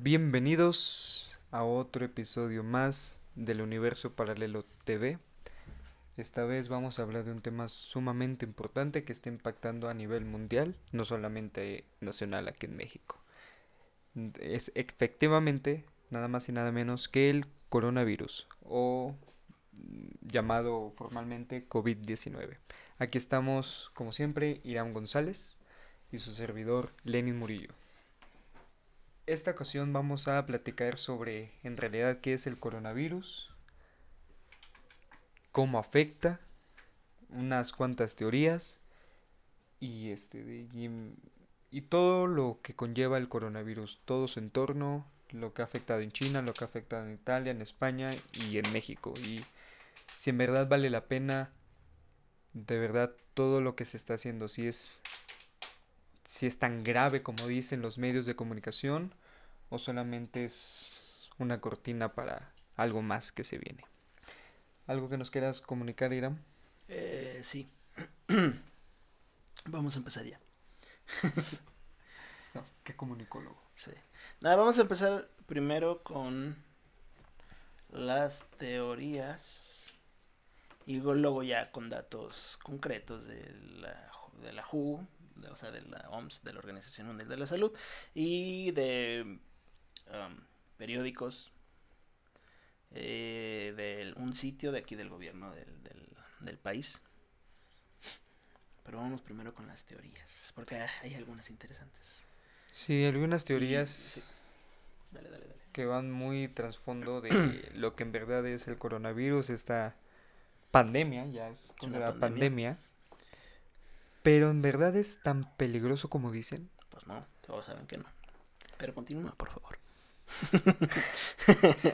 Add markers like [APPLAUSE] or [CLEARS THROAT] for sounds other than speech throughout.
Bienvenidos a otro episodio más del Universo Paralelo TV. Esta vez vamos a hablar de un tema sumamente importante que está impactando a nivel mundial, no solamente nacional aquí en México. Es efectivamente nada más y nada menos que el coronavirus o llamado formalmente COVID-19. Aquí estamos, como siempre, Irán González y su servidor Lenin Murillo. Esta ocasión vamos a platicar sobre en realidad qué es el coronavirus, cómo afecta, unas cuantas teorías y este y, y todo lo que conlleva el coronavirus, todo su entorno, lo que ha afectado en China, lo que ha afectado en Italia, en España y en México. Y si en verdad vale la pena de verdad todo lo que se está haciendo, si es, si es tan grave como dicen los medios de comunicación o solamente es una cortina para algo más que se viene. ¿Algo que nos quieras comunicar, Iram? Eh, sí. [CLEARS THROAT] vamos a empezar ya. [LAUGHS] no, ¿qué comunicólogo? Sí. Nada, vamos a empezar primero con las teorías y luego ya con datos concretos de la, de la WHO, o sea, de la OMS, de la Organización Mundial de la Salud, y de um, periódicos, eh, de un sitio de aquí del gobierno del, del, del, país. Pero vamos primero con las teorías, porque hay algunas interesantes. Sí, algunas teorías y, sí. dale, dale, dale. que van muy trasfondo de lo que en verdad es el coronavirus, esta pandemia, ya es considerada pandemia. pandemia. Pero en verdad es tan peligroso como dicen. Pues no, todos saben que no. Pero continúa, por favor.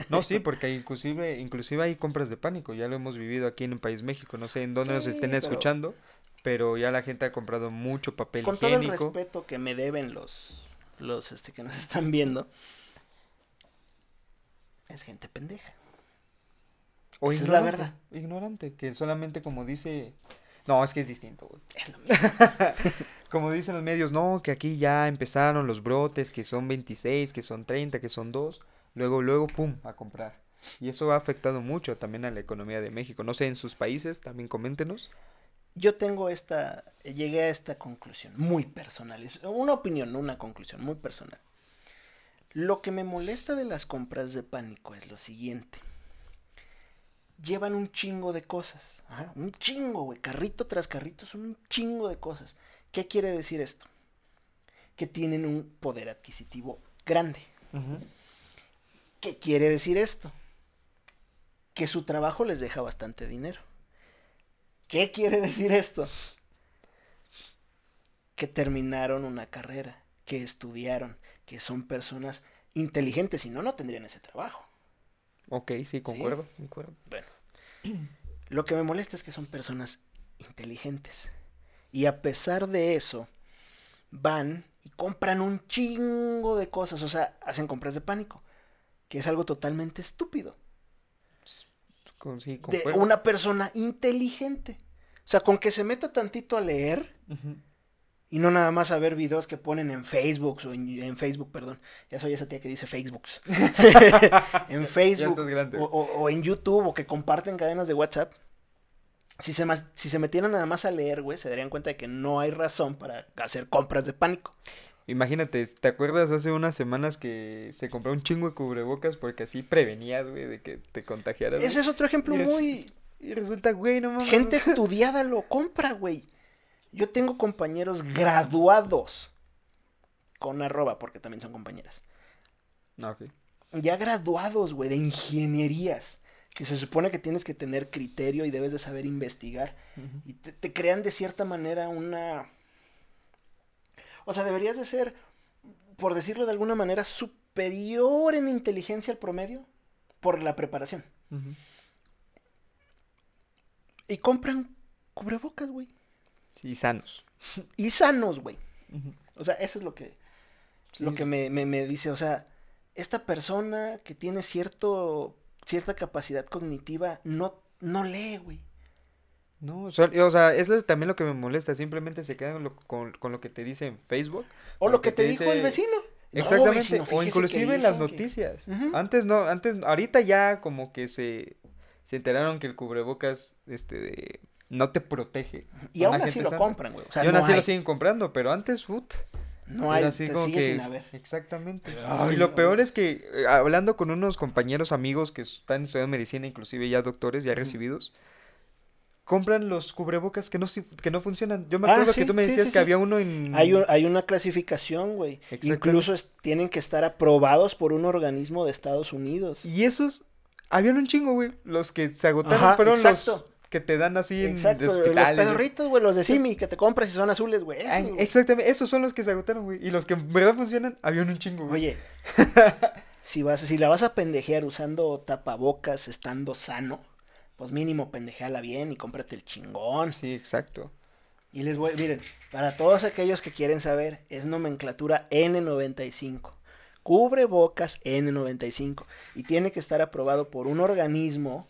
no, sí, porque inclusive, inclusive hay compras de pánico, ya lo hemos vivido aquí en el país México, no sé en dónde sí, nos estén pero... escuchando, pero ya la gente ha comprado mucho papel Con higiénico. todo el respeto que me deben los, los este, que nos están viendo, es gente pendeja. O Esa es la verdad. Ignorante, que solamente como dice... No, es que es distinto, güey. [LAUGHS] como dicen los medios, no, que aquí ya empezaron los brotes, que son 26, que son 30, que son 2. Luego, luego, pum, a comprar. Y eso ha afectado mucho también a la economía de México. No sé, en sus países, también coméntenos. Yo tengo esta, llegué a esta conclusión, muy personal. Es una opinión, no una conclusión, muy personal. Lo que me molesta de las compras de pánico es lo siguiente llevan un chingo de cosas. Ajá, un chingo, güey. Carrito tras carrito son un chingo de cosas. ¿Qué quiere decir esto? Que tienen un poder adquisitivo grande. Uh -huh. ¿Qué quiere decir esto? Que su trabajo les deja bastante dinero. ¿Qué quiere decir esto? Que terminaron una carrera, que estudiaron, que son personas inteligentes, si no, no tendrían ese trabajo. Ok, sí, concuerdo, ¿Sí? concuerdo. Bueno, lo que me molesta es que son personas inteligentes. Y a pesar de eso, van y compran un chingo de cosas. O sea, hacen compras de pánico. Que es algo totalmente estúpido. Sí, de una persona inteligente. O sea, con que se meta tantito a leer. Uh -huh. Y no nada más a ver videos que ponen en Facebook, o en, en Facebook, perdón. Ya soy esa tía que dice [LAUGHS] Facebook. en Facebook. O, o, o, en YouTube, o que comparten cadenas de WhatsApp. Si se, si se metieran nada más a leer, güey, se darían cuenta de que no hay razón para hacer compras de pánico. Imagínate, ¿te acuerdas hace unas semanas que se compró un chingo de cubrebocas porque así prevenías, güey, de que te contagiaras? Ese es otro ejemplo y muy... Y resulta, güey, no mames. Gente [LAUGHS] estudiada lo compra, güey. Yo tengo compañeros graduados con arroba, porque también son compañeras. Okay. Ya graduados, güey, de ingenierías. Que se supone que tienes que tener criterio y debes de saber investigar. Uh -huh. Y te, te, crean de cierta manera una... O sea, deberías de ser, por decirlo de alguna manera, superior en inteligencia al promedio por la preparación. Uh -huh. Y compran cubrebocas, güey. Y sanos. Y sanos, güey. Uh -huh. O sea, eso es lo que, sí, lo que me, me, me, dice. O sea, esta persona que tiene cierto, cierta capacidad cognitiva no, no lee, güey. No, o sea, o sea, eso es también lo que me molesta. Simplemente se quedan con lo, con, con lo que te dice en Facebook. O lo que, que te, dijo dice... el vecino. No, Exactamente, sino o fíjese que inclusive en las que- noticias. Antes no, antes, ahorita ya como que se, se enteraron que el cubrebocas, este, de- no te protege. Y aún así lo sana. compran, güey. O sea, y aún no así hay. lo siguen comprando, pero antes, put, No hay, así te como sigue que, sin haber. exactamente. Y lo no, peor es que, eh, hablando con unos compañeros amigos que están estudiando medicina, inclusive ya doctores, ya recibidos, compran los cubrebocas que no, que no funcionan. Yo me Ah, acuerdo sí, que tú me sí, decías sí, que había uno en... Hay, un- hay una clasificación, güey. Incluso es- tienen que estar aprobados por un organismo de Estados Unidos. Y esos, habían un chingo, güey. Los que se agotaron Ajá, fueron exacto. los que te dan así en Exacto, los hospitales. pedorritos, güey, los de Simi, que te compras y son azules, güey. exactamente, esos son los que se agotaron, güey. Y los que en verdad funcionan, habían un chingo, güey. Oye, [LAUGHS] si, vas, si la vas a pendejear usando tapabocas estando sano, pues mínimo pendejeala bien y cómprate el chingón. Sí, exacto. Y les voy, miren, para todos aquellos que quieren saber, es nomenclatura N95. Cubre bocas N95. Y tiene que estar aprobado por un organismo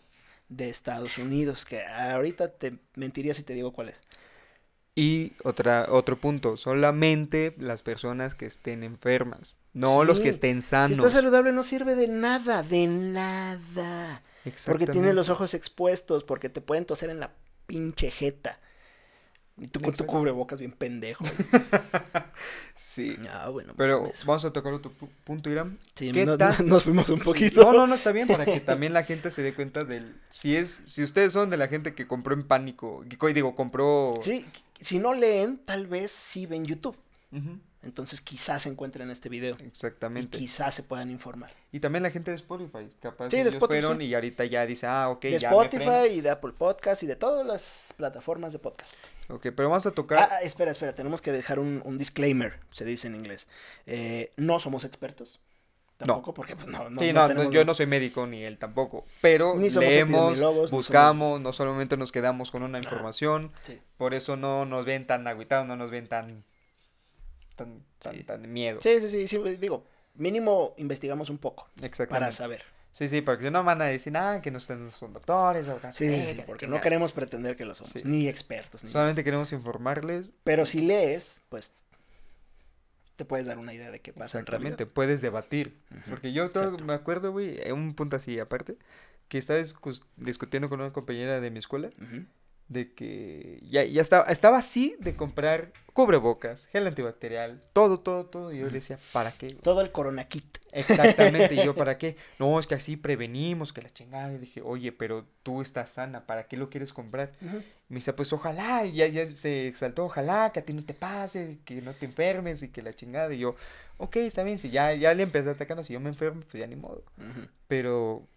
de Estados Unidos, que ahorita te mentiría si te digo cuál es. Y otra, otro punto, solamente las personas que estén enfermas, no los que estén Si sanos. está saludable no sirve de nada, de nada. Porque tiene los ojos expuestos, porque te pueden toser en la pinche jeta. Y tú con tu cubrebocas bien pendejo. [LAUGHS] Sí. Ah, bueno. Pero vamos a tocar otro pu- punto, Irán. Sí, ¿qué nos, tan- [LAUGHS] nos fuimos un poquito. No, no, no está bien para que también la gente se dé cuenta del si es si ustedes son de la gente que compró en pánico, que digo, compró Sí, si no leen, tal vez sí ven YouTube. Entonces quizás encuentren este video. Y exactamente. quizás se puedan informar. Y también la gente de Spotify, capaz Sí, de ellos Spotify, fueron sí. y ahorita ya dice, "Ah, ok, de ya me freno". Spotify y de Apple Podcast y de todas las plataformas de podcast. Ok, pero vamos a tocar Ah, ah, espera, espera, tenemos que dejar un, un disclaimer, se dice en inglés. Eh, no somos expertos. Tampoco, porque pues, no, no, Sí, no no, yo no soy médico ni él tampoco, pero leemos, buscamos, no solamente nos quedamos con una información, Sí. por eso no nos ven tan agüitados, no nos ven tan tan tan, Sí. tan miedo. Sí, sí, sí, sí, digo, mínimo investigamos un poco para saber. Sí, sí, porque si no van a decir, ah, que no son doctores o Sí, eh, la porque no chingada". queremos pretender que lo somos, Sí. ni expertos. Ni Solamente queremos informarles. Pero si lees, pues te puedes dar una idea de qué pasa en. Exactamente, puedes debatir. Porque yo todo- me acuerdo, güey, en un punto así aparte, que estaba discutiendo con una compañera de mi escuela Ujú. De que ya, ya estaba, estaba así de comprar cubrebocas, gel antibacterial, todo, todo, todo. Y yo le decía, ¿para qué? güey? Todo el corona kit. Exactamente, y yo, [LAUGHS] ¿para qué? No, es que así prevenimos que la chingada. Y dije, oye, pero tú estás sana, ¿para qué lo quieres comprar? Ujú. Me dice, pues ojalá, y ya, ya se exaltó, ojalá que a ti no te pase, que no te enfermes y que la chingada. Y yo, ok, está bien, si ya, ya le empecé a atacar, si yo me enfermo, pues ya ni modo. Pero,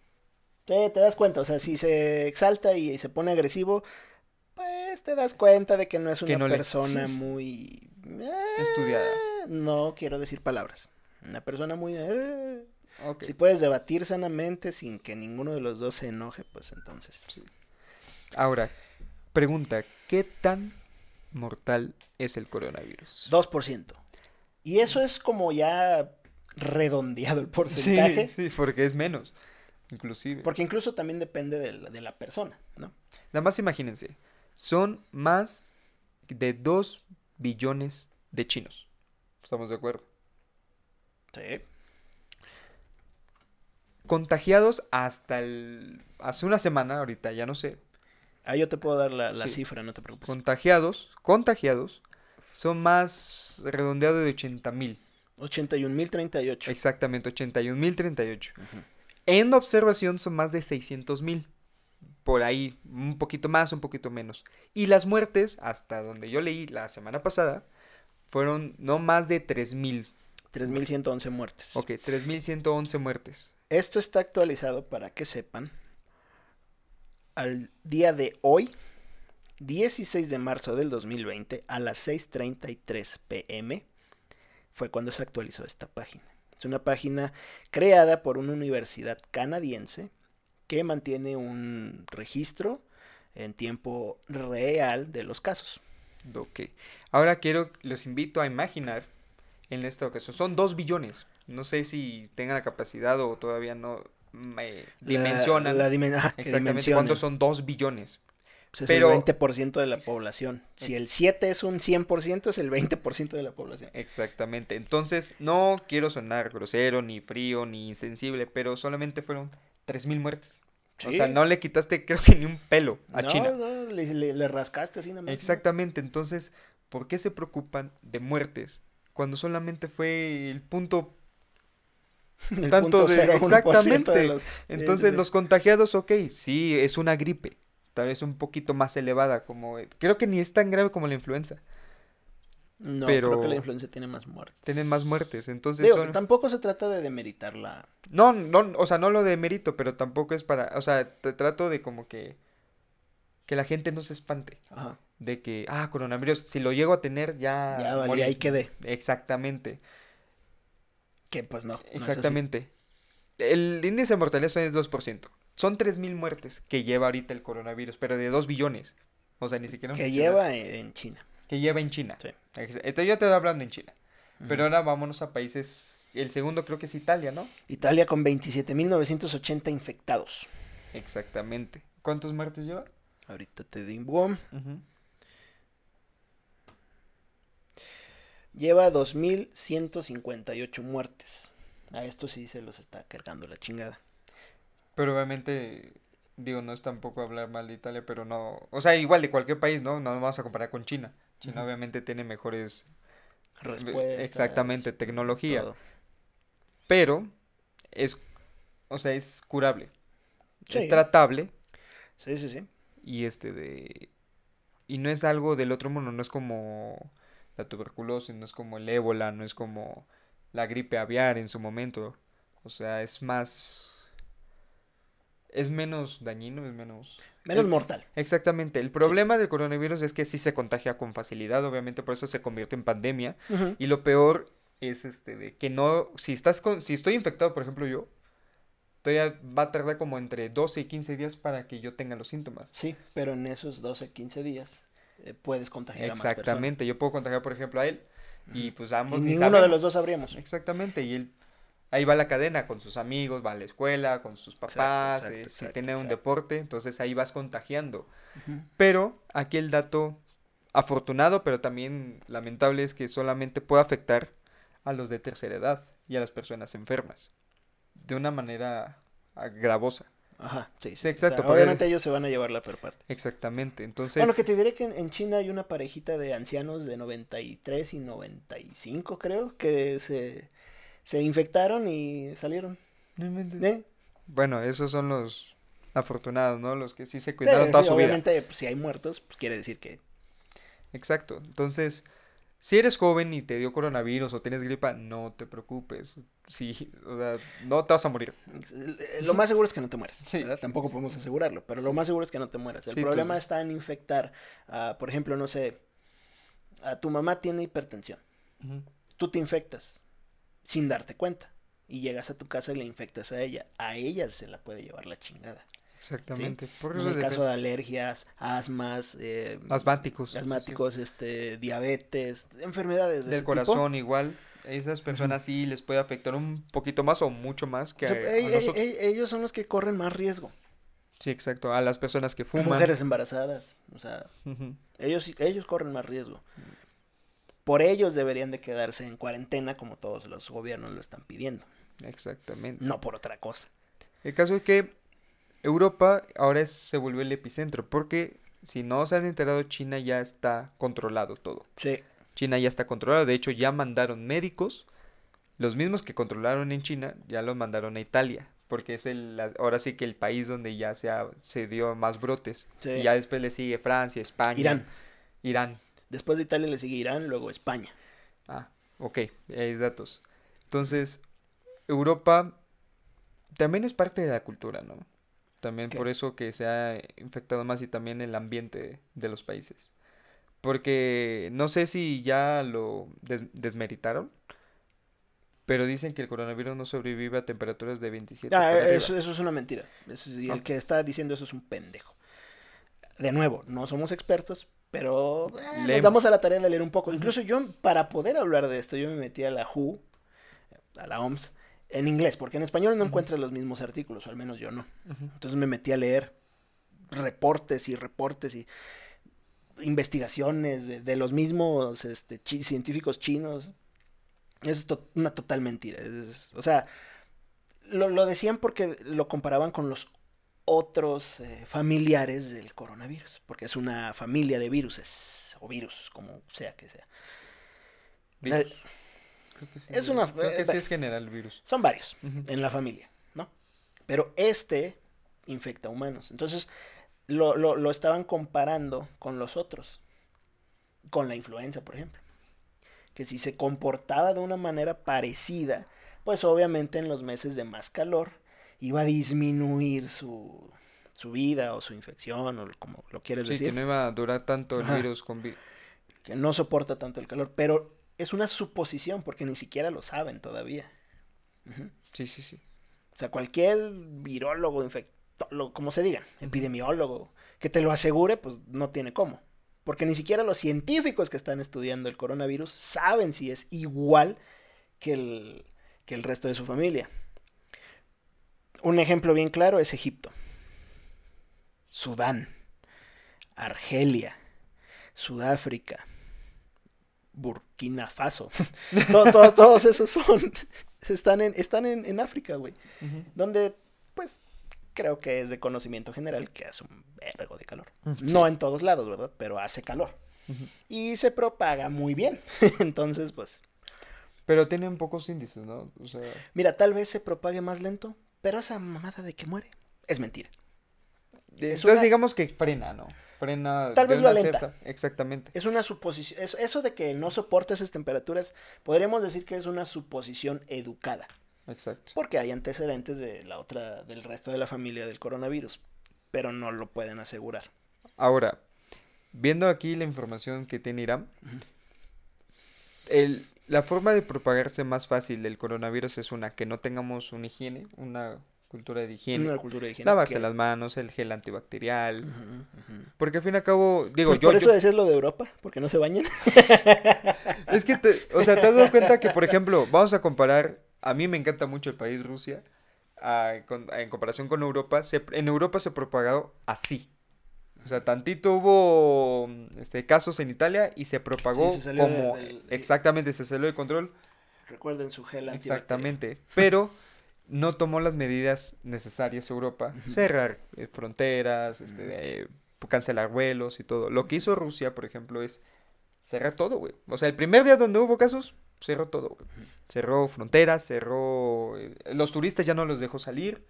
Te, te das cuenta, o sea, si se exalta y se pone agresivo, pues te das cuenta de que no es una no le- persona [LAUGHS] muy... eh, Estudiada. No quiero decir palabras. Una persona muy... eh. Si puedes debatir sanamente sin que ninguno de los dos se enoje, pues entonces... Ahora, pregunta, ¿qué tan mortal es el coronavirus? 2%. Y eso es como ya redondeado el porcentaje. Sí, sí, porque es menos, inclusive. Porque incluso también depende de la, de la persona, ¿no? Nada más imagínense, son más de 2 billones de chinos. ¿Estamos de acuerdo? Sí. Contagiados hasta el... Hace una semana, ahorita ya no sé. Ah, yo te puedo dar la, la Sí. cifra, no te preocupes. Contagiados, contagiados, son más redondeado de 80 mil. 81.038. Exactamente, 81.038. Ujú. En observación son más de 600 mil. Por ahí, un poquito más, un poquito menos. Y las muertes, hasta donde yo leí la semana pasada, fueron no más de 3 mil. 3.111 muertes. Ok, 3.111 muertes. Esto está actualizado para que sepan. Al día de hoy, 16 de marzo del 2020, a las 6.33 pm, fue cuando se actualizó esta página. Es una página creada por una universidad canadiense que mantiene un registro en tiempo real de los casos. Ok. Ahora quiero, los invito a imaginar en esta ocasión. Son 2 billones. No sé si tengan la capacidad o todavía no me La- dimensionan. La, dimen- que Exactamente. ¿cuántos son 2 billones? Pues es Pero- el 20% de la población. Si el 7 es un 100%, es el 20% de la población. Exactamente. Entonces, no quiero sonar grosero, ni frío, ni insensible, pero solamente fueron 3.000 muertes. O sea, no le quitaste creo que ni un pelo a no, China. no, le, le- le rascaste así nada más. Exactamente. Entonces, ¿por qué se preocupan de muertes cuando solamente fue el punto [LAUGHS] El tanto punto de- 0,1% exactamente. de los- Entonces sí. los contagiados, ok, sí, es una gripe, tal vez un poquito más elevada, como creo que ni es tan grave como la influenza, No, pero- creo que la influencia tiene más muertes. tienen más muertes, entonces Digo, son- que tampoco se trata de demeritar la... no, no, o sea, no lo de mérito, pero tampoco es para, o sea, te trato de como que que la gente no se espante, Ajá. de que, ah, coronavirus, si lo llego a tener ya Ya morí". ahí quedé. Exactamente, Que pues no. no es así. exactamente. El índice de mortalidad es 2%. Son 3.000 muertes que lleva ahorita el coronavirus, pero de 2 billones. O sea, ni siquiera Que lleva en, en China. que lleva en China. Sí. Entonces yo te estoy hablando en China. Pero ahora vámonos a países. El segundo creo que es Italia, ¿no? Italia con 27.980 infectados. Exactamente. ¿Cuántos muertes lleva? Ahorita te digo. Lleva 2.158 muertes. A esto sí se los está cargando la chingada. Pero obviamente, digo, no es tampoco hablar mal de Italia, pero no. O sea, igual de cualquier país, ¿no? No nos vamos a comparar con China. China obviamente tiene mejores. Respuestas. Exactamente, tecnología. todo. Pero es. O sea, es curable. Sí. Es tratable. Sí, sí, sí. Y este de. Y no es algo del otro mundo, no es como la tuberculosis, no es como el ébola, no es como la gripe aviar en su momento. O sea, es más. Es menos dañino, es menos. Menos El- mortal. Exactamente. El problema del coronavirus es que sí se contagia con facilidad, obviamente por eso se convierte en pandemia. Y lo peor es este de que no. Si estás con. Si estoy infectado, por ejemplo, yo. Todavía va a tardar como entre 12 y 15 días para que yo tenga los síntomas. Sí, pero en esos 12, 15 días eh, puedes contagiar a más personas. Exactamente, yo puedo contagiar, por ejemplo, a él y pues Y ambos ni ninguno de los dos sabríamos. Exactamente, y él ahí va la cadena con sus amigos, va a la escuela, con sus papás, exacto, eh, si tiene un deporte, entonces ahí vas contagiando. Pero aquí el dato afortunado, pero también lamentable es que solamente puede afectar a los de tercera edad y a las personas enfermas de una manera gravosa. Ajá, sí, sí. O exacto, sea, obviamente ellos se van a llevar la peor parte. Exactamente, entonces Bueno, que te diré que en, en China hay una parejita de ancianos de 93 y 95, creo, que se, se infectaron y salieron. ¿Eh? Bueno, esos son los afortunados, ¿no? Los que sí se Sí, cuidaron toda sí, su vida. obviamente, pues, si hay muertos, pues quiere decir que Exacto. Entonces, si eres joven y te dio coronavirus o tienes gripa, no te preocupes. Sí, o sea, no te vas a morir. eh, lo más seguro es que no te mueras. Sí. ¿verdad? Tampoco podemos asegurarlo, pero lo más seguro es que no te mueras. El Sí, problema está en infectar, por ejemplo, no sé, a tu mamá tiene hipertensión. Tú te infectas sin darte cuenta y llegas a tu casa y le infectas a ella. A ella se la puede llevar la chingada. Exactamente. Por En el caso de alergias, asmas, eh, asmáticos. asmáticos, este, diabetes, enfermedades de Del ese corazón igual. Esas personas sí les puede afectar un poquito más o mucho más que tipo. O sea, a e- e- nosotros. e- ellos son los que corren más riesgo. Sí, exacto. A las personas que fuman. Mujeres embarazadas, o sea, ellos ellos corren más riesgo. Por ellos deberían de quedarse en cuarentena como todos los gobiernos lo están pidiendo, Exactamente. no por otra cosa. El caso es que Europa ahora es- se volvió el epicentro, porque si no se han enterado, China ya está controlado todo. Sí, China ya está controlado, de hecho ya mandaron médicos, los mismos que controlaron en China, ya los mandaron a Italia, porque es el, ahora sí que el país donde ya se, ha- se dio más brotes. Sí. Y ya después le sigue Francia, España. Irán. Irán. Después de Italia le sigue Irán, luego España. Ah, ok, hay datos. Entonces, Europa también es parte de la cultura, ¿no? También por eso que se ha infectado más y también el ambiente de los países. Porque no sé si ya lo des- desmeritaron, pero dicen que el coronavirus no sobrevive a temperaturas de 27 Ah, eso, eso es una mentira. Eso Ah. el que está diciendo eso es un pendejo. De nuevo, no somos expertos, pero eh, nos Leemos. damos a la tarea de leer un poco. Incluso yo, para poder hablar de esto, yo me metí a la WHO, a la OMS, en inglés, porque en español no Ujú. encuentras los mismos artículos, o al menos yo no. Entonces me metí a leer reportes y reportes y investigaciones de, de los mismos este, chi- científicos chinos. Eso es to- una total mentira. es- o sea, lo, lo decían porque lo comparaban con los otros eh, familiares del coronavirus, porque es una familia de viruses, o virus, como sea que sea. La-. Creo que sí, es una- Creo que eh, sí es general el virus. Son varios en la familia, ¿no? Pero este infecta humanos. Entonces, lo, lo, lo estaban comparando con los otros. Con la influenza, por ejemplo. Que si se comportaba de una manera parecida, pues obviamente en los meses de más calor iba a disminuir su, su vida o su infección o como lo quieres Sí, decir. que no iba a durar tanto el Ajá. virus con vi- que no soporta tanto el calor, pero es una suposición porque ni siquiera lo saben todavía. Sí, sí, sí. O sea, cualquier virólogo, infectólogo, como se diga, epidemiólogo, que te lo asegure, pues no tiene cómo. Porque ni siquiera los científicos que están estudiando el coronavirus saben si es igual que el, que el resto de su familia. Un ejemplo bien claro es Egipto, Sudán, Argelia, Sudáfrica, Burkina Faso. [LAUGHS] To- to- todos esos son, [LAUGHS] están en, están en, en África, güey donde pues creo que es de conocimiento general que hace un vergo de calor. No en todos lados, ¿verdad? Pero hace calor. Y se propaga muy bien. [LAUGHS] Entonces, pues, Pero tienen pocos índices, ¿no? O sea, mira, tal vez se propague más lento, pero esa mamada de que muere es mentira. entonces una- digamos que frena, ¿no? Frena Tal vez lo alenta. cierta- Exactamente. Es una suposición. Eso, eso de que no soporta esas temperaturas, podríamos decir que es una suposición educada. Exacto. Porque hay antecedentes de la otra, del resto de la familia del coronavirus. Pero no lo pueden asegurar. Ahora, viendo aquí la información que tiene Irán, el, la forma de propagarse más fácil del coronavirus es una, que no tengamos una higiene, una cultura de higiene. Una cultura de higiene. Lavarse las manos, el gel antibacterial. Porque al fin y al cabo, digo, Pues yo, por eso yo- decías lo de Europa, porque no se bañan. [LAUGHS] es que, te- o sea, te has dado cuenta que, por ejemplo, vamos a comparar, a mí me encanta mucho el país Rusia, a- con- en comparación con Europa, se- en Europa se ha propagado así. O sea, tantito hubo este, casos en Italia y se propagó se como del- exactamente, se salió de control, Recuerden su gel exactamente, pero no tomó las medidas necesarias Europa, cerrar eh, fronteras, este, eh, cancelar vuelos y todo. Lo que hizo Rusia, por ejemplo, es cerrar todo, güey. O sea, el primer día donde hubo casos, cerró todo, güey. Cerró fronteras, cerró... eh, los turistas ya no los dejó salir,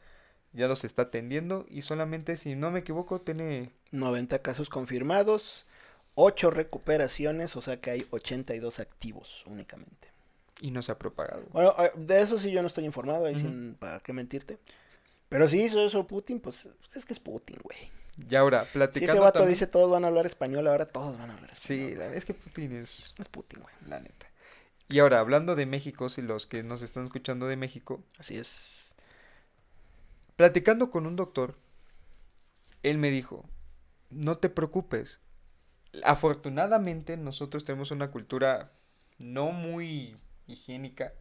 ya los está atendiendo y solamente, si no me equivoco, tiene... 90 casos confirmados, 8 recuperaciones, o sea que hay 82 activos únicamente. y no se ha propagado. Bueno, eh, de eso sí yo no estoy informado, ahí sin para qué mentirte. Pero si hizo eso Putin, pues es que es Putin, güey. Y ahora, Si platicando ese vato también- dice todos van a hablar español, ahora todos van a hablar español. Sí, la- es que Putin es... Es Putin, güey. La neta. Y ahora, hablando de México, si los que nos están escuchando de México, Así es. Platicando con un doctor, él me dijo, no te preocupes. Afortunadamente nosotros tenemos una cultura no muy higiénica.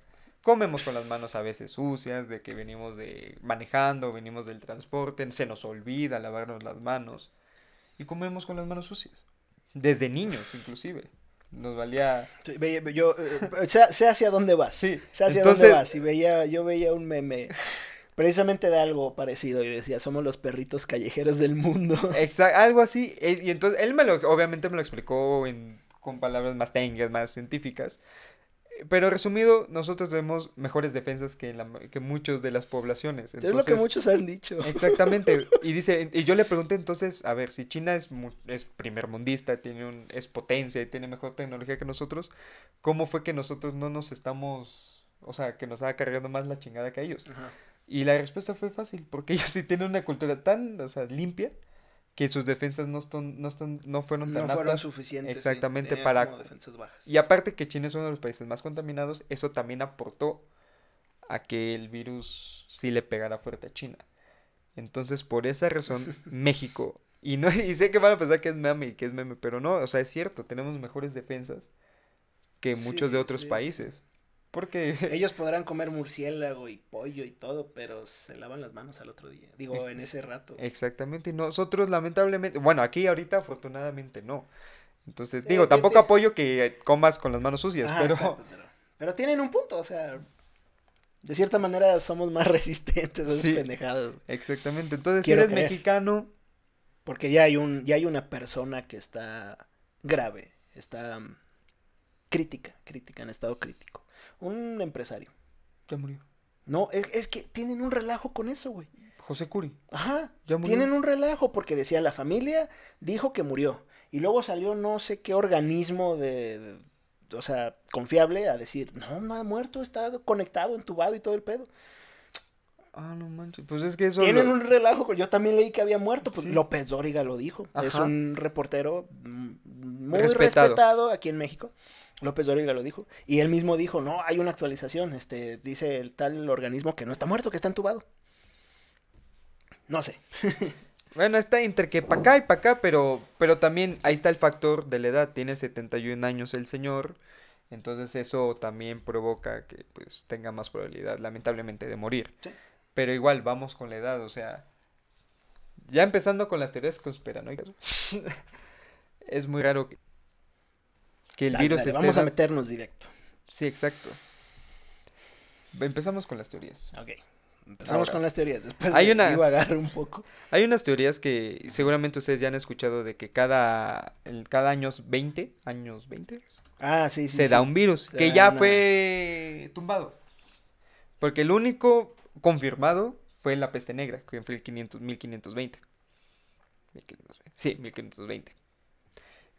Comemos con las manos a veces sucias, de que venimos de manejando, venimos del transporte, se nos olvida lavarnos las manos y comemos con las manos sucias. Desde niños, inclusive. Nos valía... Sí, veía- yo eh, sé, sé hacia dónde vas. Sí, sé hacia entonces- dónde vas. Y veía, yo veía un meme precisamente de algo parecido y decía, somos los perritos callejeros del mundo. [LAUGHS] Exa- algo así. e- Y entonces él me lo, obviamente me lo explicó en, con palabras más técnicas, más científicas. Eh, Pero resumido, nosotros tenemos mejores defensas que, la, que muchos de las poblaciones. es lo que muchos han dicho. [LAUGHS] Exactamente. Y dice, y yo le pregunté entonces, a ver, si China es, mu- es primermundista, tiene un, es potencia y tiene mejor tecnología que nosotros, ¿cómo fue que nosotros no nos estamos, o sea, que nos ha cargado más la chingada que ellos? Ajá. Y la respuesta fue fácil, porque [LAUGHS] ellos sí tienen una cultura tan, o sea, limpia, que sus defensas no, están, no, están, no fueron tan No fueron aptas. suficientes. exactamente, para- como defensas bajas. Y aparte que China es uno de los países más contaminados, eso también aportó a que el virus sí le pegara fuerte a China. Entonces, por esa razón, [LAUGHS] México, y no y sé que van a pensar que es meme y que es meme, pero no, o sea, es cierto, tenemos mejores defensas que muchos de otros sí. países. Porque Ellos podrán comer murciélago y pollo y todo, pero se lavan las manos al otro día. Digo, en ese rato. Exactamente, y nosotros lamentablemente, bueno, aquí ahorita afortunadamente no. Entonces, Eh, digo, que tampoco apoyo que comas con las manos sucias, Ajá, pero exacto, pero, pero tienen un punto, o sea, de cierta manera somos más [LAUGHS] resistentes a esas Sí. pendejadas. exactamente. Entonces, Quiero si eres creer. mexicano, Porque ya hay un, ya hay una persona que está grave, está mm, crítica, crítica, en estado crítico. Un empresario. ya murió. No, es, es que tienen un relajo con eso, güey. José Curi, Ajá. ya murió. Tienen un relajo porque decía la familia dijo que murió. Y luego salió no sé qué organismo de, de- o sea, confiable a decir, no, no ha muerto, está conectado, entubado y todo el pedo. Ah, no manches, pues es que eso Tienen lo- un relajo, yo también leí que había muerto, pues Sí. López Dóriga lo dijo. Es un reportero muy Respetado. respetado. aquí en México. López Dóriga lo dijo. Y él mismo dijo, no, hay una actualización. Este, dice el tal organismo que no está muerto, que está entubado. No sé. [LAUGHS] Bueno, está entre que para acá y para acá, pero, pero también ahí está el factor de la edad. Tiene 71 años el señor, entonces eso también provoca que pues tenga más probabilidad, lamentablemente, de morir. Sí. Pero igual, vamos con la edad, o sea, ya empezando con las teorías conspiranoicas, [LAUGHS] es muy raro que, que el Dale, virus dale, esté... vamos a meternos directo. Sí, exacto. Empezamos con las teorías. Ok. Empezamos Ahora, con las teorías. Después hay una- divagar un poco. Hay unas teorías que seguramente ustedes ya han escuchado de que cada, el- cada años 20, años 20, Ah, sí, sí. se sí. da un virus Se que ya una- fue tumbado. Porque el único confirmado fue la peste negra, que fue el 500, 1520. 1520. Sí, 1520.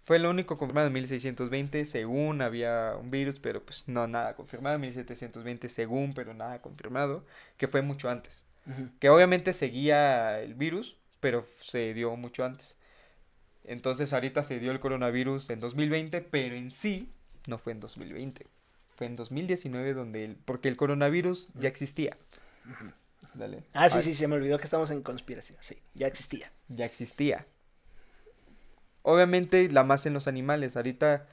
Fue el único confirmado en 1620, según había un virus, pero pues no, nada confirmado. 1720, según, pero nada confirmado, que fue mucho antes. Que obviamente seguía el virus, pero se dio mucho antes. Entonces ahorita se dio el coronavirus en 2020, pero en sí no fue en 2020. Fue en 2019 donde el, porque el coronavirus ya existía. Dale. Ah, sí, sí, se me olvidó que estamos en conspiración. Sí, ya existía. Ya existía. Obviamente la más en los animales. Ahorita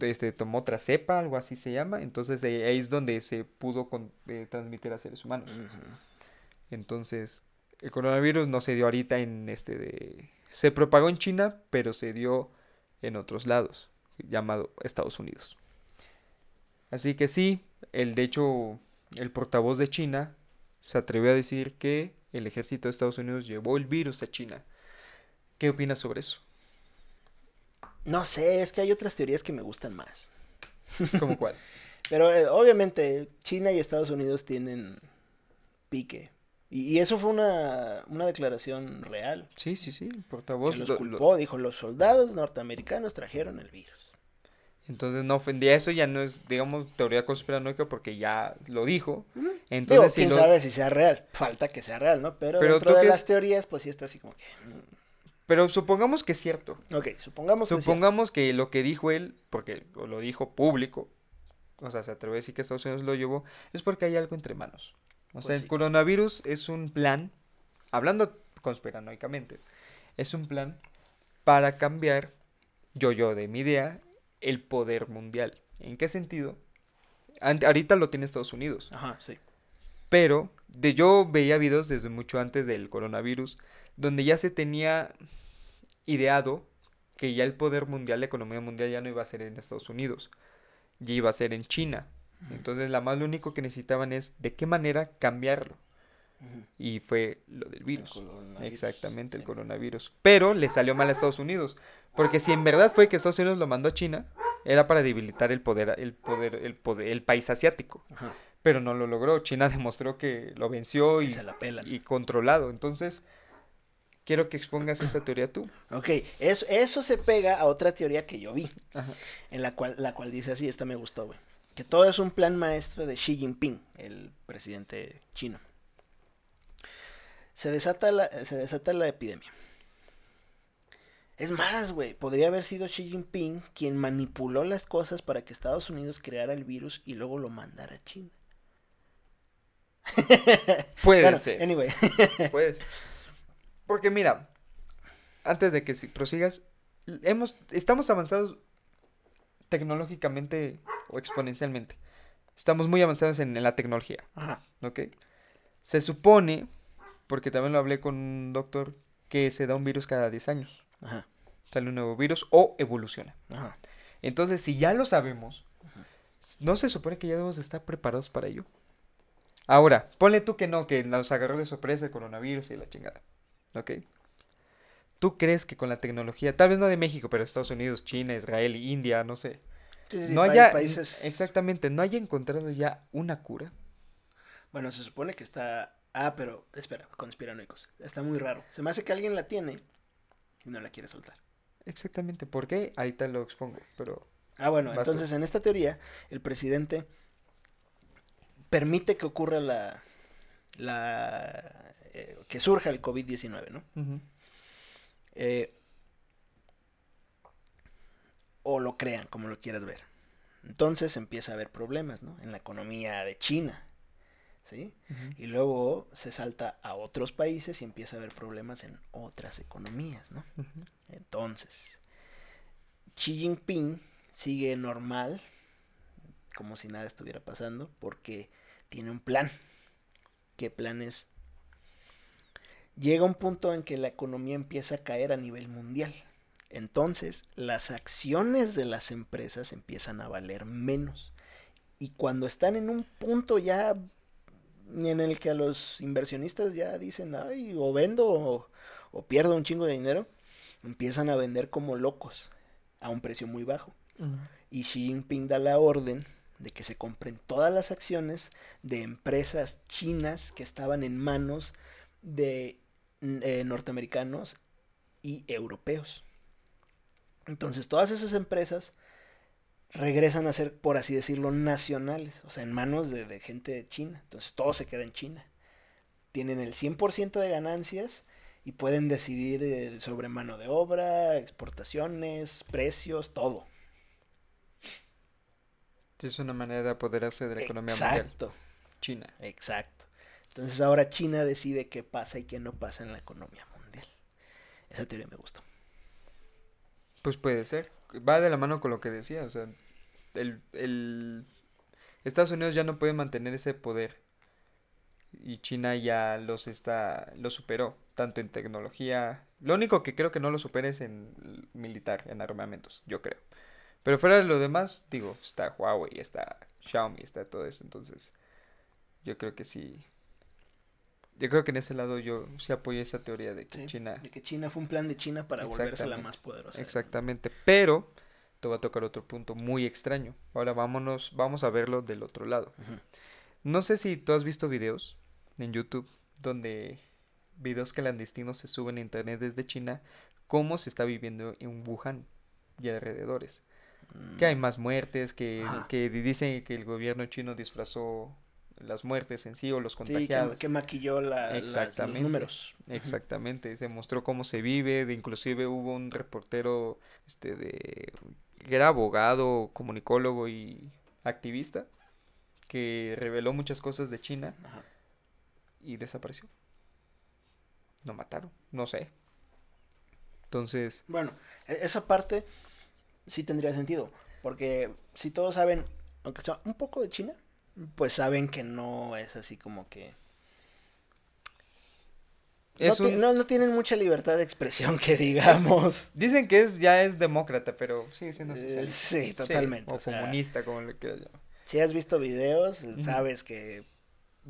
este, tomó otra cepa, algo así se llama. Entonces eh, ahí es donde se pudo con- eh, transmitir a seres humanos. Entonces, el coronavirus no se dio ahorita en este de... Se propagó en China, pero se dio en otros lados, llamado Estados Unidos. Así que sí, el de hecho, el portavoz de China se atrevió a decir que el ejército de Estados Unidos llevó el virus a China. ¿Qué opinas sobre eso? No sé, es que hay otras teorías que me gustan más. [LAUGHS] ¿Cómo cuál? Pero eh, obviamente China y Estados Unidos tienen pique. Y, y eso fue una, una declaración real. Sí, sí, sí, el Que portavoz los lo- lo- culpó, dijo, los soldados norteamericanos trajeron el virus. Entonces no ofendía eso, ya no es, digamos, teoría conspiranoica porque ya lo dijo. Ujú. Digo, Entonces, si quién lo- sabe si sea real. [LAUGHS] Falta que sea real, ¿no? Pero, Pero dentro de las es- teorías, pues sí está así como que... Pero supongamos que es cierto. mm, Ok, supongamos que. Supongamos que lo que dijo él, porque lo dijo público, o sea, se atreve a decir que Estados Unidos lo llevó, es porque hay algo entre manos. O Pues sea, el coronavirus es un plan, hablando conspiranoicamente, es un plan para cambiar, yo, yo, de mi idea, el poder mundial. ¿En qué sentido? Ahorita lo tiene Estados Unidos. Ajá, sí. Pero de yo veía videos desde mucho antes del coronavirus, donde ya se tenía ideado que ya el poder mundial, la economía mundial ya no iba a ser en Estados Unidos, ya iba a ser en China. Entonces, la más lo único que necesitaban es de qué manera cambiarlo. Y fue lo del virus. Exactamente, el coronavirus. Pero le salió mal a Estados Unidos. Porque si en verdad fue que Estados Unidos lo mandó a China, era para debilitar el poder, el poder, el poder, el país asiático Ajá, pero no lo logró. China [LAUGHS] demostró que lo venció que y, se la pelan. y controlado. Entonces, quiero que expongas esa teoría tú. Ok, eso, eso se pega a otra teoría que yo vi, Ajá. en la cual, la cual dice así, esta me gustó, güey. Que todo es un plan maestro de Xi Jinping, el presidente chino. Se desata la, se desata la epidemia. Es más, güey, podría haber sido Xi Jinping quien manipuló las cosas para que Estados Unidos creara el virus y luego lo mandara a China. [LAUGHS] Puede Bueno, ser. anyway. [LAUGHS] Puede ser. Porque mira, antes de que si- prosigas, hemos, estamos avanzados tecnológicamente o exponencialmente. Estamos muy avanzados en, en la tecnología, Ajá. ¿ok? Se supone, porque también lo hablé con un doctor, que se da un virus cada 10 años. Ajá. Sale un nuevo virus o evoluciona. Ajá. Entonces, si ya lo sabemos, ¿no se supone que ya debemos de estar preparados para ello? Ahora, ponle tú que no, que nos agarró de sorpresa el coronavirus y la chingada. ¿Ok? ¿Tú crees que con la tecnología, tal vez no de México, pero Estados Unidos, China, Israel, India, no sé, Sí, sí, sí, no haya, países... exactamente, no haya encontrado ya una cura? Bueno, se supone que está... Ah, pero espera, conspiranoicos. Está muy raro. Se me hace que alguien la tiene y no la quiere soltar. Exactamente, ¿por qué? Ahorita lo expongo, pero Ah, bueno, tú. entonces en esta teoría el presidente permite que ocurra la... la eh, que surja el COVID-19, ¿no? Eh, o lo crean, como lo quieras ver. Entonces empieza a haber problemas, ¿no? En la economía de China, ¿sí? Y luego se salta a otros países y empieza a haber problemas en otras economías, ¿no? Entonces, Xi Jinping sigue normal, como si nada estuviera pasando, porque tiene un plan. ¿Qué plan es? Llega un punto en que la economía empieza a caer a nivel mundial. Entonces, las acciones de las empresas empiezan a valer menos. Y cuando están en un punto ya en el que a los inversionistas ya dicen, ay, o vendo o, o pierdo un chingo de dinero, empiezan a vender como locos a un precio muy bajo. Y Xi Jinping da la orden de que se compren todas las acciones de empresas chinas que estaban en manos de eh, norteamericanos y europeos. Entonces todas esas empresas regresan a ser, por así decirlo, nacionales, o sea, en manos de, de gente china. Entonces todo se queda en China. Tienen el 100% de ganancias y pueden decidir eh, sobre mano de obra, exportaciones, precios, todo. Es una manera de apoderarse de la economía mundial. Exacto, China. exacto. Entonces ahora China decide qué pasa y qué no pasa en la economía mundial. Esa teoría me gustó. Pues puede ser. Va de la mano con lo que decía. O sea, el, el Estados Unidos ya no puede mantener ese poder. Y China ya los está, lo superó, tanto en tecnología. Lo único que creo que no lo supera es en militar, en armamentos, yo creo. Pero fuera de lo demás, digo, está Huawei, está Xiaomi, está todo eso. Entonces, yo creo que sí. Yo creo que en ese lado yo sí apoyo esa teoría de que Sí, China De que China fue un plan de China para volverse la más poderosa. Exactamente, pero te va a tocar otro punto muy extraño. Ahora vámonos, vamos a verlo del otro lado. No sé si tú has visto videos en YouTube donde videos clandestinos se suben a internet desde China, cómo se está viviendo en Wuhan y alrededores. Que hay más muertes, que, Mm. Que di- dicen que el gobierno chino disfrazó las muertes en sí o los Sí, que, contagiados. que maquilló la- las- los Exactamente. números. Exactamente, se mostró cómo se vive, de inclusive hubo un reportero este de que era abogado, comunicólogo y activista que reveló muchas cosas de China Ajá. y desapareció. Lo mataron, no sé. Entonces, Bueno, e- esa parte sí tendría sentido. Porque si todos saben, aunque sea un poco de China, pues saben que no es así como que. No, un- no- no tienen mucha libertad de expresión, que digamos. dicen que es ya es demócrata, pero sigue siendo Eh, socialista. sí, Sí, totalmente. o o sea, comunista, como le quieras llamar. Si has visto videos, sabes que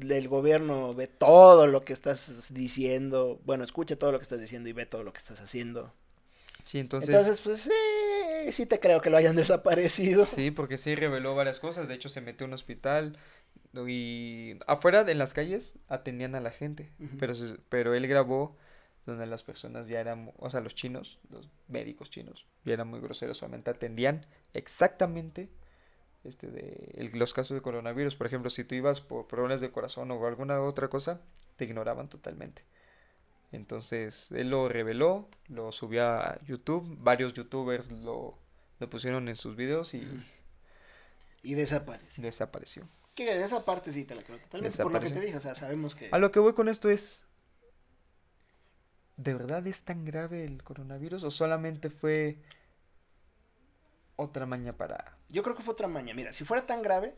el gobierno ve todo lo que estás diciendo. Bueno, escucha todo lo que estás diciendo y ve todo lo que estás haciendo. Sí, entonces, Entonces, pues sí, sí te creo que lo hayan desaparecido. Sí, porque sí reveló varias cosas. De hecho, se metió a un hospital y afuera de en las calles atendían a la gente. Pero, pero él grabó donde las personas ya eran, o sea, los chinos, los médicos chinos, ya eran muy groseros. Solamente atendían exactamente este de el- los casos de coronavirus. Por ejemplo, si tú ibas por problemas de corazón o alguna otra cosa, te ignoraban totalmente. Entonces, él lo reveló, lo subió a YouTube, varios youtubers lo, lo pusieron en sus videos y. Y desaparece. desapareció. Que esa parte sí te la creo totalmente. Por lo que te Desapareció. dije, o sea, sabemos que. A lo que voy con esto es, ¿de verdad es tan grave el coronavirus o solamente fue otra maña para... Yo creo que fue otra maña. Mira, si fuera tan grave,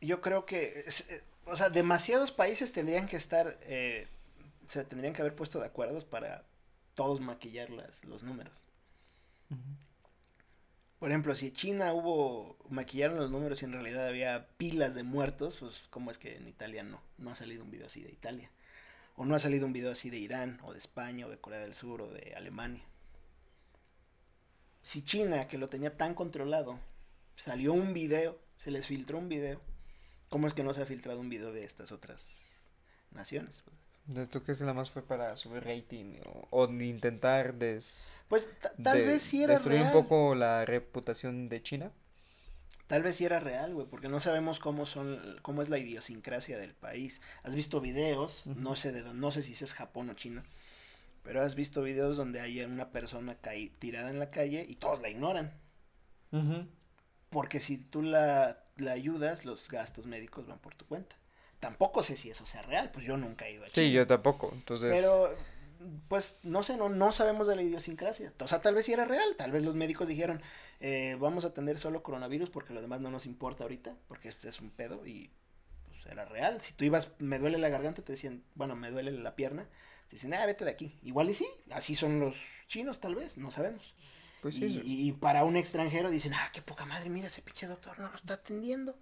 yo creo que, eh, o sea, demasiados países tendrían que estar, eh, se tendrían que haber puesto de acuerdo para todos maquillar las, los números. Por ejemplo, si en China hubo, maquillaron los números y en realidad había pilas de muertos, pues cómo es que en Italia no, no ha salido un video así de Italia. O no ha salido un video así de Irán, o de España, o de Corea del Sur, o de Alemania. Si China, que lo tenía tan controlado, salió un video, se les filtró un video, ¿cómo es que no se ha filtrado un video de estas otras naciones? ¿Tú crees que la más fue para subir rating o, intentar des, pues tal vez sí era destruir un poco la reputación de China? Tal vez sí era real, güey, porque no sabemos cómo son, cómo es la idiosincrasia del país. Has visto videos, no sé de no sé si es Japón o China, pero has visto videos donde hay una persona tirada en la calle y todos la ignoran. Porque si tú la, la ayudas, los gastos médicos van por tu cuenta tampoco sé si eso sea real, pues yo nunca he ido a China. Sí, yo tampoco, entonces... Pero, pues, no sé, no, no sabemos de la idiosincrasia. O sea, tal vez sí era real, tal vez los médicos dijeron, eh, vamos a atender solo coronavirus porque lo demás no nos importa ahorita, porque es un pedo y pues era real. Si tú ibas, me duele la garganta, te decían, bueno, me duele la pierna, te dicen, ah, vete de aquí. Igual y sí, así son los chinos tal vez, no sabemos. Pues sí, y, y, para un extranjero dicen, ah, qué poca madre, mira ese pinche doctor, no lo está atendiendo.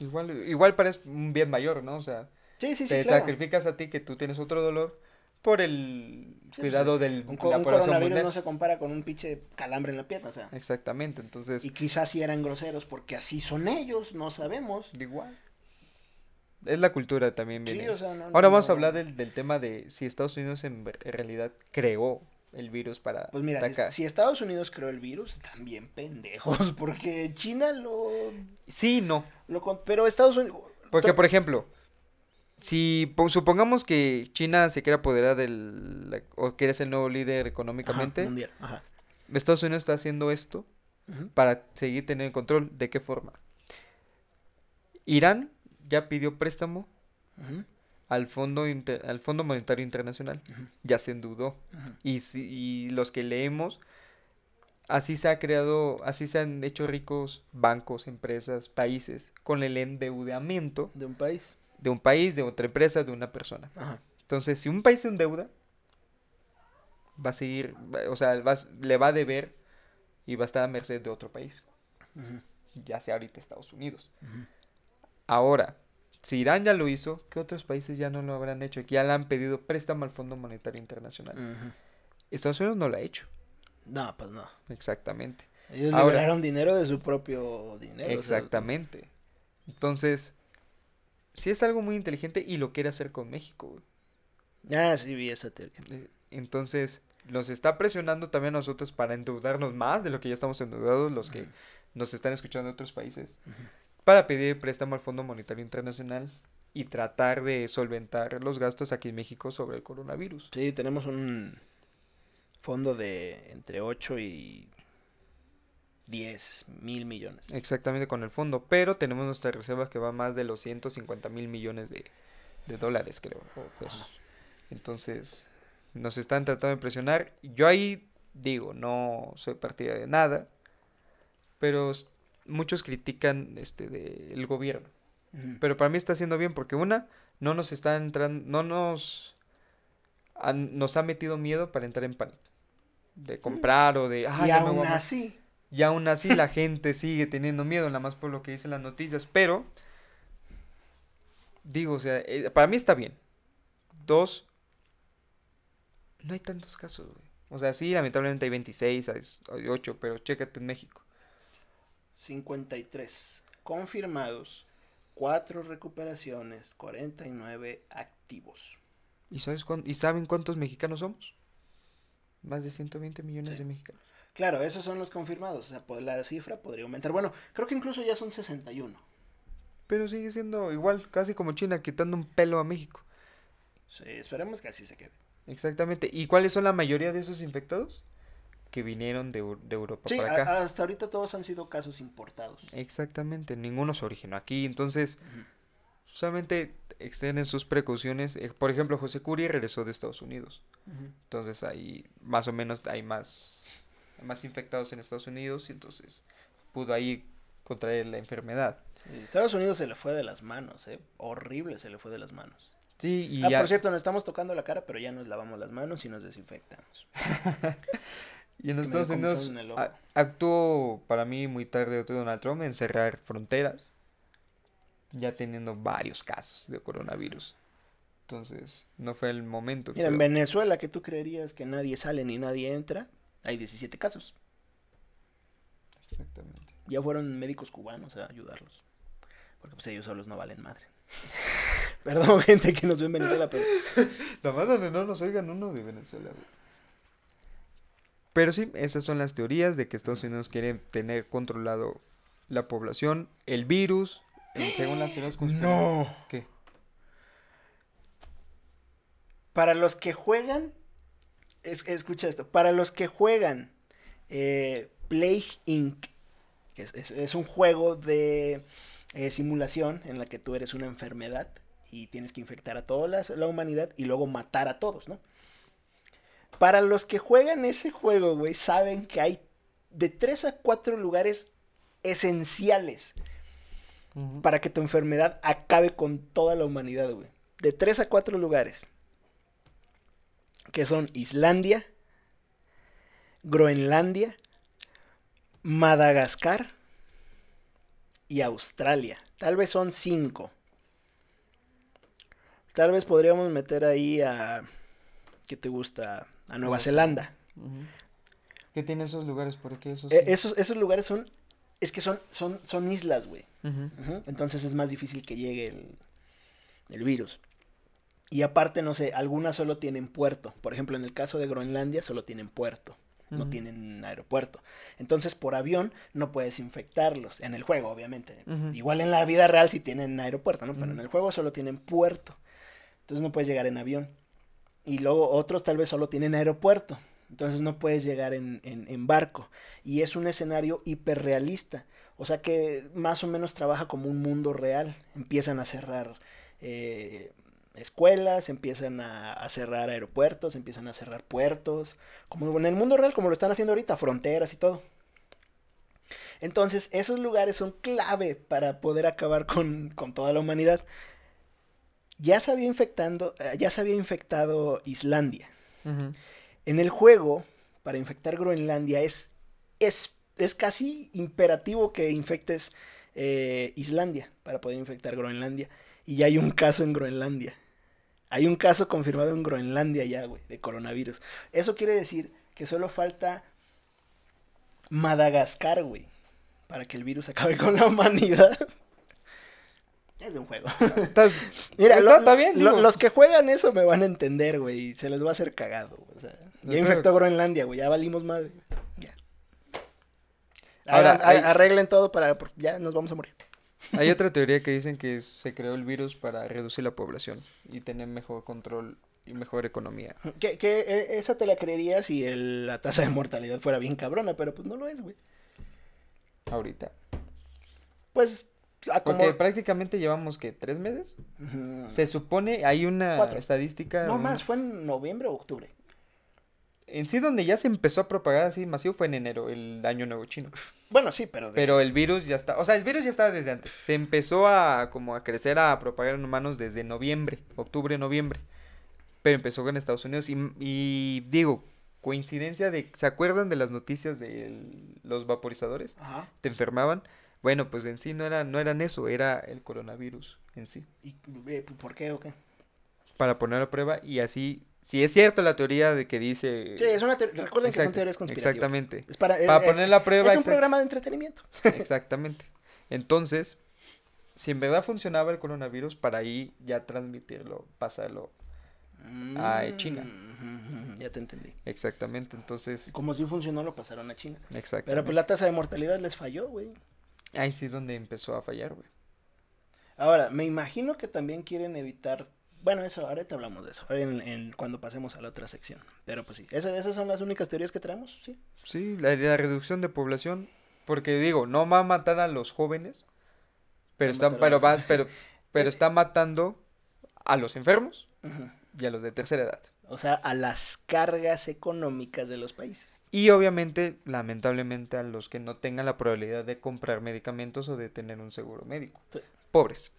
Igual, igual parece un bien mayor, ¿no? O sea, sí, sí, te sacrificas a ti que tú tienes otro dolor por el cuidado del un, un coronavirus no se compara con un pinche calambre en la pierna, o sea. Exactamente, entonces. Y quizás sí eran groseros porque así son ellos, no sabemos. Igual. Es la cultura también viene. Ahora vamos a hablar del, del, tema de si Estados Unidos en realidad creó el virus para Pues mira, si, Estados Unidos creó el virus, también pendejos, [LAUGHS] porque China lo... Sí, no. Lo, pero Estados Unidos... Porque, por ejemplo, si supongamos que China se quiere apoderar del... o quiere ser el nuevo líder económicamente, mundial. Estados Unidos está haciendo esto para seguir teniendo control. ¿De qué forma? Irán ya pidió préstamo al Fondo, al Fondo Monetario Internacional. Ya se endeudó. y, y los que leemos, así se ha creado, así se han hecho ricos bancos, empresas, países, con el endeudamiento. De un país. De un país, de otra empresa, de una persona. Entonces, si un país se endeuda, va a seguir, o sea, le va a deber y va a estar a merced de otro país. Ya sea ahorita Estados Unidos. Ahora, si Irán ya lo hizo, ¿qué otros países ya no lo habrán hecho? Que ya le han pedido préstamo al Fondo Monetario Internacional. Estados Unidos no lo ha hecho. No, pues no. Exactamente. Ellos liberaron dinero de su propio dinero. Exactamente. Entonces, sí es algo muy inteligente y lo quiere hacer con México. Ah, sí, vi esa teoría. Eh, entonces, nos está presionando también a nosotros para endeudarnos más de lo que ya estamos endeudados los que nos están escuchando en otros países para pedir préstamo al Fondo Monetario Internacional y tratar de solventar los gastos aquí en México sobre el coronavirus. Sí, tenemos un fondo de entre 8 y 10 mil millones. Exactamente con el fondo, pero tenemos nuestras reservas que van más de los 150 mil millones de, dólares, creo. Entonces, nos están tratando de presionar. Yo ahí digo, no soy partida de nada, pero muchos critican este del gobierno. Pero para mí está haciendo bien porque una, no nos está entrando, no nos nos ha metido miedo para entrar en pánico. De mm. comprar o de... y aún así. Y aún así la [LAUGHS] gente sigue teniendo miedo, nada más por lo que dicen las noticias. Pero, digo, o sea, eh, para mí está bien. Dos, no hay tantos casos, O sea, sí, lamentablemente hay 26, hay 8, pero chécate en México. 53 confirmados, 4 recuperaciones, 49 activos. ¿Y, sabes ¿Y saben cuántos mexicanos somos? Más de 120 millones de mexicanos. Claro, esos son los confirmados. O sea, la cifra podría aumentar. Bueno, creo que incluso ya son 61. Pero sigue siendo igual, casi como China, quitando un pelo a México. Sí, esperemos que así se quede. Exactamente. ¿Y cuáles son la mayoría de esos infectados? Que vinieron de, de Europa sí, para acá. hasta ahorita todos han sido casos importados. Exactamente, ninguno se originó aquí, entonces solamente extienden sus precauciones. Eh, por ejemplo, José Curi regresó de Estados Unidos, entonces ahí más o menos hay más, más infectados en Estados Unidos y entonces pudo ahí contraer la enfermedad. Estados Unidos se le fue de las manos, ¿eh? Horrible se le fue de las manos. Sí, y ah, ya- por cierto, nos estamos tocando la cara, pero ya nos lavamos las manos y nos desinfectamos. [LAUGHS] Y en Estados Unidos actuó para mí muy tarde otro Donald Trump en cerrar fronteras, ya teniendo varios casos de coronavirus. Entonces, no fue el momento. Mira, en Venezuela, que tú creerías que nadie sale ni nadie entra, hay 17 casos. Exactamente. Ya fueron médicos cubanos a ayudarlos. Porque pues ellos solos no valen madre. [LAUGHS] Perdón, [LAUGHS] gente que nos ve en Venezuela, pero... [LAUGHS] Nada más donde no nos oigan uno de Venezuela, güey. Pero sí, esas son las teorías de que Estados Unidos quiere tener controlado la población, el virus, en- [GASPS] según las teorías conspirativas. No. ¿Qué? Para los que juegan, es- escucha esto, para los que juegan eh, Plague Inc., que es, es- es un juego de eh, simulación en la que tú eres una enfermedad y tienes que infectar a toda la, la humanidad y luego matar a todos, ¿no? Para los que juegan ese juego, güey, saben que hay de 3 a 4 lugares esenciales para que tu enfermedad acabe con toda la humanidad, güey. De tres a cuatro lugares. Que son Islandia, Groenlandia, Madagascar y Australia. Tal vez son cinco. Tal vez podríamos meter ahí a... ¿Qué te gusta? A Nueva Zelanda. ¿Qué tiene esos lugares? ¿Por qué esos? Eh, esos, esos lugares son... Es que son, son, son islas, güey. Entonces es más difícil que llegue el, el virus. Y aparte, no sé, algunas solo tienen puerto. Por ejemplo, en el caso de Groenlandia solo tienen puerto. No tienen aeropuerto. Entonces, por avión no puedes infectarlos. En el juego, obviamente. Igual en la vida real sí tienen aeropuerto, ¿no? Pero en el juego solo tienen puerto. Entonces no puedes llegar en avión. Y luego otros tal vez solo tienen aeropuerto. Entonces no puedes llegar en, en- barco. Y es un escenario hiperrealista. O sea que más o menos trabaja como un mundo real. Empiezan a cerrar eh, escuelas, empiezan a, a cerrar aeropuertos, empiezan a cerrar puertos. Como en el mundo real, como lo están haciendo ahorita, fronteras y todo. Entonces, esos lugares son clave para poder acabar con, con toda la humanidad. Ya se había infectando, eh, ya se había infectado Islandia. En el juego, para infectar Groenlandia, es, es, es casi imperativo que infectes eh, Islandia para poder infectar Groenlandia. Y ya hay un caso en Groenlandia. Hay un caso confirmado en Groenlandia ya, güey, de coronavirus. Eso quiere decir que solo falta Madagascar, güey, para que el virus [LAUGHS] acabe con la humanidad. Es de un juego. Estás- [LAUGHS] Mira, Está- lo- está bien, lo- los que juegan eso me van a entender, güey. Se les va a hacer cagado. O sea, ya infectó Groenlandia, güey. Ya valimos madre. Ya. Ahora, hay- Arreglen todo para. Ya nos vamos a morir. [LAUGHS] Hay otra teoría que dicen que se creó el virus para reducir la población y tener mejor control y mejor economía. Que, que, eh, esa te la creería si el- la tasa de mortalidad fuera bien cabrona, pero pues no lo es, güey. Ahorita. Pues. A como- Porque prácticamente llevamos que tres meses. Se supone, hay una Cuatro. estadística. No más, fue en noviembre o octubre. En sí, donde ya se empezó a propagar así masivo fue en enero, el año nuevo chino. Bueno, sí, pero. de- Pero el virus ya está, o sea, el virus ya estaba desde antes. Se empezó a como a crecer, a propagar en humanos desde noviembre, octubre, noviembre. Pero empezó con Estados Unidos y, y digo, coincidencia de, ¿se acuerdan de las noticias de el- los vaporizadores? Ajá. Te enfermaban. Bueno, pues en sí no era, no eran eso, era el coronavirus en sí. ¿Y eh, por qué o qué? Para poner a prueba y así, si es cierto la teoría de que dice... Sí, es una Recuerden que son Exacto, teorías conspirativas. Exactamente. Es para, Para es- poner la prueba, Es un exacto. programa de entretenimiento. [LAUGHS] Exactamente. Entonces, si en verdad funcionaba el coronavirus, para ahí ya transmitirlo, pasarlo. Ah, de China. Mm, Ya te entendí. Exactamente. Entonces, Como si funcionó, lo pasaron a China. exactamente. Pero pues la tasa de mortalidad les falló, güey. Ahí sí donde empezó a fallar, güey. Ahora, me imagino que también quieren evitar. Bueno, eso, ahorita hablamos de eso. ahora en- en- cuando pasemos a la otra sección. Pero pues sí, esas, esas son las únicas teorías que traemos, sí. Sí, la, la reducción de población, porque digo, no va a matar a los jóvenes, pero Va a está, matar a pero va, pero, [LAUGHS] pero está matando a los enfermos y a los de tercera edad. O sea, a las cargas económicas de los países. Y obviamente, lamentablemente, a los que no tengan la probabilidad de comprar medicamentos o de tener un seguro médico. Sí. Pobres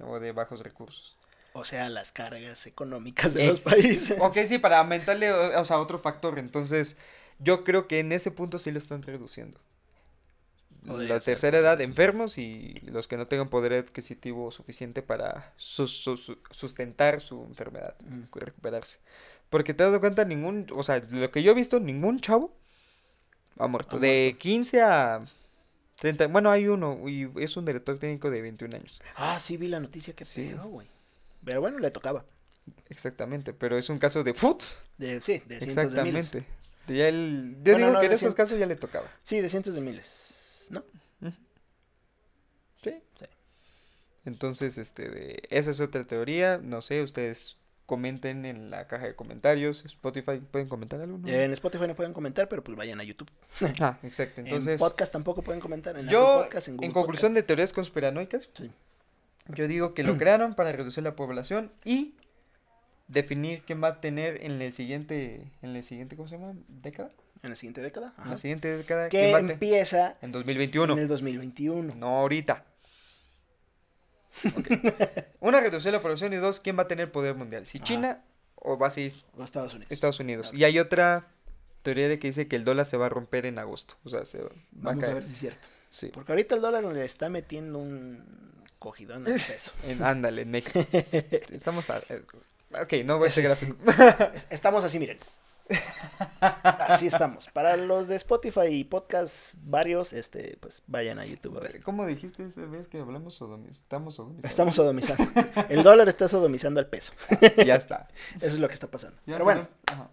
o de bajos recursos. O sea, las cargas económicas de los países. [LAUGHS] Ok, sí, para aumentarle, o, o sea, otro factor. Entonces, yo creo que en ese punto sí lo están reduciendo. Podría la ser. tercera edad, enfermos y los que no tengan poder adquisitivo suficiente para sus- su- su- sustentar su enfermedad, Mm. recuperarse. Porque te has dado cuenta, ningún, o sea, lo que yo he visto, ningún chavo ha muerto. Ha de muerto. 15 a 30, bueno, hay uno y es un director técnico de 21 años. Ah, sí, vi la noticia que Sí. güey. Pero bueno, le tocaba. Exactamente, pero es un caso de foot. De, sí, de cientos de miles. Exactamente. De ya el- yo Bueno, digo no, que en de esos cien- casos ya le tocaba. Sí, de cientos de miles. ¿No? Sí. Sí. Entonces, este, de, esa es otra teoría. No sé, ustedes comenten en la caja de comentarios. Spotify, ¿pueden comentar algo? no? En Spotify no pueden comentar, pero pues vayan a YouTube. Ah, [LAUGHS] exacto. Entonces, en podcast tampoco pueden comentar. En yo, Podcast, en, en, conclusión de teorías conspiranoicas. Sí. yo digo que lo [CLEARS THROAT] crearon para reducir la población y definir quién va a tener en el siguiente, en el siguiente, ¿cómo se llama? ¿Década? En la siguiente década. En la siguiente década, Que ¿quién va a te- empieza En 2021. en el 2021. No ahorita. Ok. Una, reducir la población y dos, ¿quién va a tener poder mundial? Si Ajá. China o va a ser O Estados Unidos. Estados Unidos. Y hay otra teoría de que dice que el dólar se va a romper en agosto. O sea, se va a Vamos a caer. ver si es cierto. Sí. Porque ahorita el dólar le está metiendo un cogidón al [LAUGHS] peso. En, ándale, en México. [LAUGHS] Estamos a... eh, Ok, no voy a ese gráfico. Es- Estamos así, miren. Así estamos. Para los de Spotify y podcast varios, este, pues vayan a YouTube a ver. ¿Cómo dijiste esa vez que hablamos sodomi- Estamos sodomizados. Estamos sodomizando. El dólar está sodomizando al peso. Ya está. [LAUGHS] Eso es lo que está pasando. Ya Pero bueno, ajá.